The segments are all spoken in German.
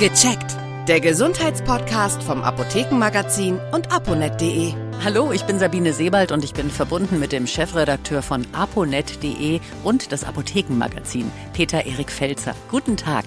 Gecheckt. Der Gesundheitspodcast vom Apothekenmagazin und aponet.de. Hallo, ich bin Sabine Sebald und ich bin verbunden mit dem Chefredakteur von aponet.de und das Apothekenmagazin, Peter Erik Felzer. Guten Tag.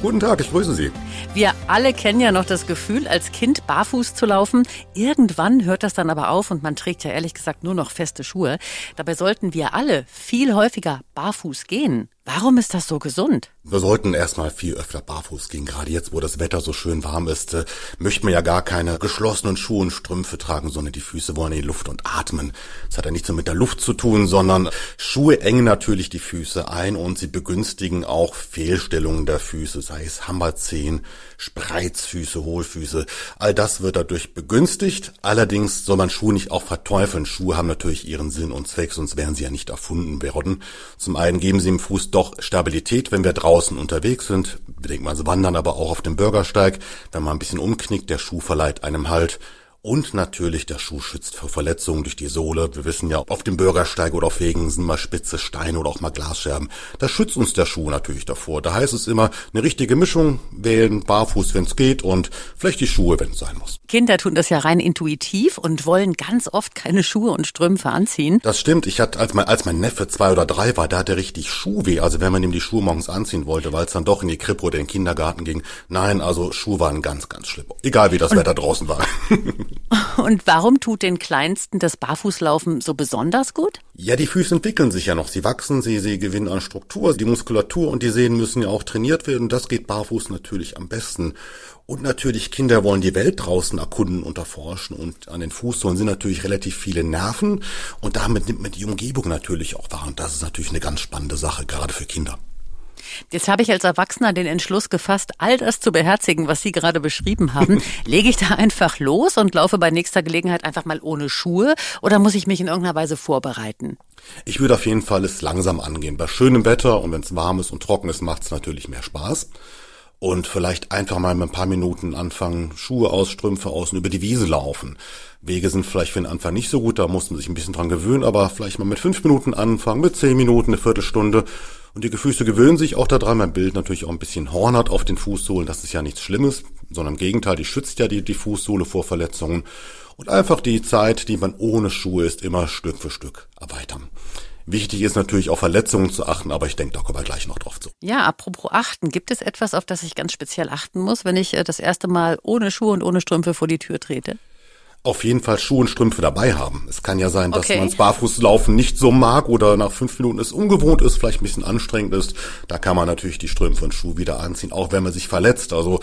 Guten Tag, ich grüße Sie. Wir alle kennen ja noch das Gefühl, als Kind barfuß zu laufen. Irgendwann hört das dann aber auf und man trägt ja ehrlich gesagt nur noch feste Schuhe. Dabei sollten wir alle viel häufiger barfuß gehen. Warum ist das so gesund? Wir sollten erstmal viel öfter barfuß gehen. Gerade jetzt, wo das Wetter so schön warm ist, äh, möchten wir ja gar keine geschlossenen Schuhe und Strümpfe tragen, sondern die Füße wollen in die Luft und atmen. Das hat ja nichts so mit der Luft zu tun, sondern Schuhe engen natürlich die Füße ein und sie begünstigen auch Fehlstellungen der Füße, sei es Hammerzehen, Spreizfüße, Hohlfüße. All das wird dadurch begünstigt. Allerdings soll man Schuhe nicht auch verteufeln. Schuhe haben natürlich ihren Sinn und Zweck, sonst wären sie ja nicht erfunden worden. Zum einen geben sie im Fuß doch Stabilität, wenn wir draußen unterwegs sind. Wir denken mal, wandern aber auch auf dem Bürgersteig. Wenn man ein bisschen umknickt, der Schuh verleiht einem Halt. Und natürlich der Schuh schützt vor Verletzungen durch die Sohle. Wir wissen ja, auf dem Bürgersteig oder auf Wegen sind mal spitze Steine oder auch mal Glasscherben. Da schützt uns der Schuh natürlich davor. Da heißt es immer, eine richtige Mischung wählen, barfuß, wenn es geht und vielleicht die Schuhe, wenn es sein muss. Kinder tun das ja rein intuitiv und wollen ganz oft keine Schuhe und Strümpfe anziehen. Das stimmt. Ich hatte, als mein, als mein Neffe zwei oder drei war, da hatte richtig Schuhweh. Also wenn man ihm die Schuhe morgens anziehen wollte, weil es dann doch in die Krippe oder in den Kindergarten ging. Nein, also Schuhe waren ganz, ganz schlimm. Egal wie das und Wetter draußen war. Und warum tut den Kleinsten das Barfußlaufen so besonders gut? Ja, die Füße entwickeln sich ja noch. Sie wachsen, sie, sie gewinnen an Struktur. Die Muskulatur und die Sehnen müssen ja auch trainiert werden. Das geht barfuß natürlich am besten. Und natürlich, Kinder wollen die Welt draußen erkunden und erforschen. Und an den Fußsohlen sind natürlich relativ viele Nerven. Und damit nimmt man die Umgebung natürlich auch wahr. Und das ist natürlich eine ganz spannende Sache, gerade für Kinder. Jetzt habe ich als Erwachsener den Entschluss gefasst, all das zu beherzigen, was Sie gerade beschrieben haben. Lege ich da einfach los und laufe bei nächster Gelegenheit einfach mal ohne Schuhe oder muss ich mich in irgendeiner Weise vorbereiten? Ich würde auf jeden Fall es langsam angehen. Bei schönem Wetter und wenn es warm ist und trocken ist, macht es natürlich mehr Spaß. Und vielleicht einfach mal mit ein paar Minuten anfangen, Schuhe aus, Strümpfe aus und über die Wiese laufen. Wege sind vielleicht für den Anfang nicht so gut, da muss man sich ein bisschen dran gewöhnen, aber vielleicht mal mit fünf Minuten anfangen, mit zehn Minuten, eine Viertelstunde und die Füße gewöhnen sich auch daran. Mein Bild natürlich auch ein bisschen Horn hat auf den Fußsohlen. Das ist ja nichts Schlimmes, sondern im Gegenteil, die schützt ja die, die Fußsohle vor Verletzungen. Und einfach die Zeit, die man ohne Schuhe ist, immer Stück für Stück erweitern. Wichtig ist natürlich auf Verletzungen zu achten, aber ich denke, da kommen wir gleich noch drauf zu. Ja, apropos achten, gibt es etwas, auf das ich ganz speziell achten muss, wenn ich äh, das erste Mal ohne Schuhe und ohne Strümpfe vor die Tür trete? Auf jeden Fall Schuhe und Strümpfe dabei haben. Es kann ja sein, dass okay. man das Barfußlaufen nicht so mag oder nach fünf Minuten es ungewohnt ist, vielleicht ein bisschen anstrengend ist. Da kann man natürlich die Strümpfe und Schuhe wieder anziehen, auch wenn man sich verletzt. Also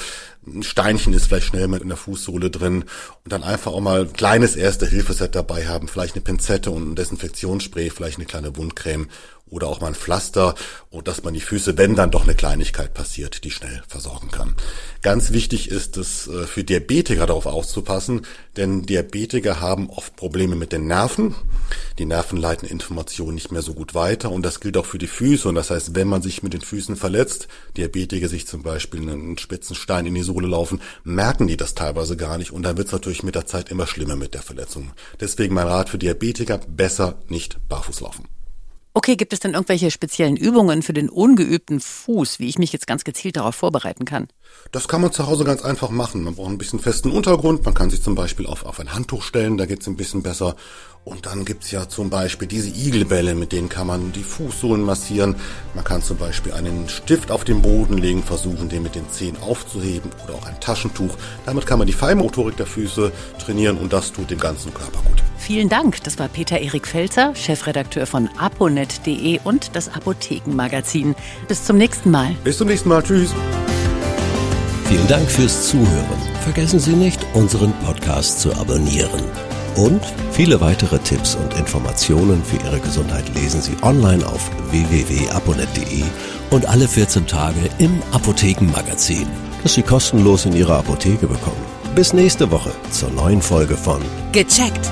ein Steinchen ist vielleicht schnell mit in der Fußsohle drin und dann einfach auch mal ein kleines Erste-Hilfe-Set dabei haben, vielleicht eine Pinzette und ein Desinfektionsspray, vielleicht eine kleine Wundcreme oder auch mal ein Pflaster und dass man die Füße, wenn dann doch eine Kleinigkeit passiert, die schnell versorgen kann. Ganz wichtig ist es äh, für Diabetiker darauf aufzupassen, denn Diabetiker haben oft Probleme mit den Nerven. Die Nerven leiten Informationen nicht mehr so gut weiter und das gilt auch für die Füße und das heißt, wenn man sich mit den Füßen verletzt, Diabetiker sich zum Beispiel einen spitzen Stein in die Sohle laufen, merken die das teilweise gar nicht und dann wird es natürlich mit der Zeit immer schlimmer mit der Verletzung. Deswegen mein Rat für Diabetiker, besser nicht barfuß laufen. Okay, gibt es denn irgendwelche speziellen Übungen für den ungeübten Fuß, wie ich mich jetzt ganz gezielt darauf vorbereiten kann? Das kann man zu Hause ganz einfach machen. Man braucht ein bisschen festen Untergrund. Man kann sich zum Beispiel auf, auf ein Handtuch stellen, da geht's ein bisschen besser. Und dann gibt's ja zum Beispiel diese Igelbälle, mit denen kann man die Fußsohlen massieren. Man kann zum Beispiel einen Stift auf den Boden legen, versuchen, den mit den Zehen aufzuheben oder auch ein Taschentuch. Damit kann man die Feinmotorik der Füße trainieren und das tut dem ganzen Körper gut. Vielen Dank. Das war Peter Erik Felzer, Chefredakteur von aponet.de und das Apothekenmagazin. Bis zum nächsten Mal. Bis zum nächsten Mal. Tschüss. Vielen Dank fürs Zuhören. Vergessen Sie nicht, unseren Podcast zu abonnieren. Und viele weitere Tipps und Informationen für Ihre Gesundheit lesen Sie online auf www.aponet.de und alle 14 Tage im Apothekenmagazin, das Sie kostenlos in Ihrer Apotheke bekommen. Bis nächste Woche zur neuen Folge von Gecheckt,